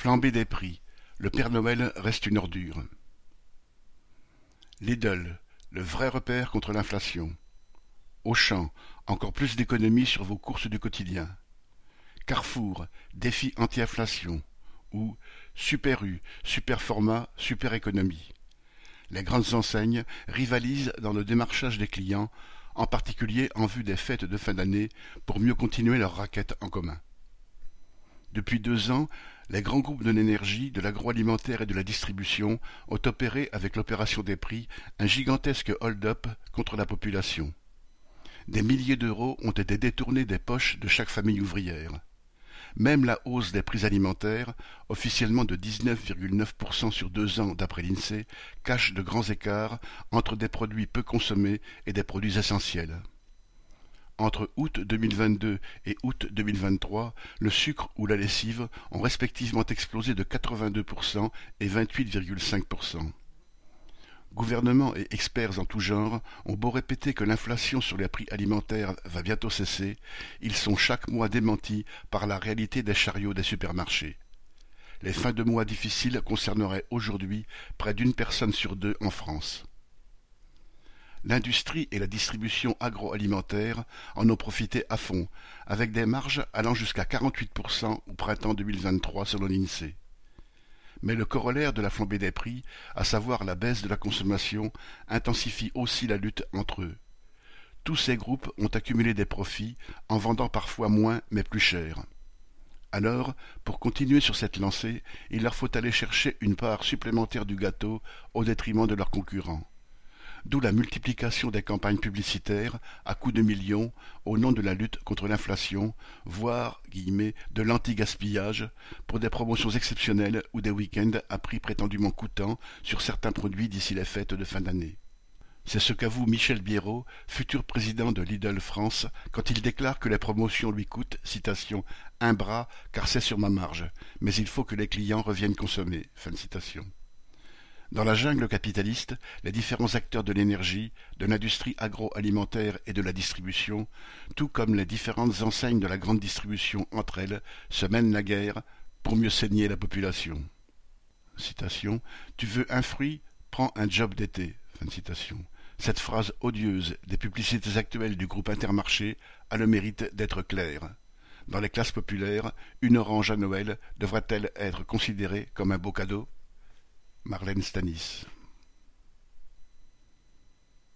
Flambée des prix, le Père Noël reste une ordure. Lidl, le vrai repère contre l'inflation. Auchan, encore plus d'économies sur vos courses du quotidien. Carrefour, défi anti-inflation. Ou Super U, super format, super économie. Les grandes enseignes rivalisent dans le démarchage des clients, en particulier en vue des fêtes de fin d'année, pour mieux continuer leur raquette en commun. Depuis deux ans, les grands groupes de l'énergie, de l'agroalimentaire et de la distribution ont opéré avec l'opération des prix un gigantesque hold-up contre la population. Des milliers d'euros ont été détournés des poches de chaque famille ouvrière. Même la hausse des prix alimentaires, officiellement de 19,9% sur deux ans d'après l'INSEE, cache de grands écarts entre des produits peu consommés et des produits essentiels. Entre août 2022 et août 2023, le sucre ou la lessive ont respectivement explosé de 82% et 28,5%. Gouvernements et experts en tout genre ont beau répéter que l'inflation sur les prix alimentaires va bientôt cesser, ils sont chaque mois démentis par la réalité des chariots des supermarchés. Les fins de mois difficiles concerneraient aujourd'hui près d'une personne sur deux en France. L'industrie et la distribution agroalimentaire en ont profité à fond, avec des marges allant jusqu'à 48% au printemps 2023 selon l'INSEE. Mais le corollaire de la flambée des prix, à savoir la baisse de la consommation, intensifie aussi la lutte entre eux. Tous ces groupes ont accumulé des profits en vendant parfois moins mais plus cher. Alors, pour continuer sur cette lancée, il leur faut aller chercher une part supplémentaire du gâteau au détriment de leurs concurrents d'où la multiplication des campagnes publicitaires à coups de millions au nom de la lutte contre l'inflation, voire de l'anti-gaspillage, pour des promotions exceptionnelles ou des week-ends à prix prétendument coûtants sur certains produits d'ici les fêtes de fin d'année. C'est ce qu'avoue Michel Biérot, futur président de Lidl France, quand il déclare que les promotions lui coûtent, un bras, car c'est sur ma marge, mais il faut que les clients reviennent consommer. Dans la jungle capitaliste, les différents acteurs de l'énergie, de l'industrie agroalimentaire et de la distribution, tout comme les différentes enseignes de la grande distribution entre elles, se mènent la guerre pour mieux saigner la population. Tu veux un fruit Prends un job d'été. Cette phrase odieuse des publicités actuelles du groupe Intermarché a le mérite d'être claire. Dans les classes populaires, une orange à Noël devrait-elle être considérée comme un beau cadeau? Marlène Stanis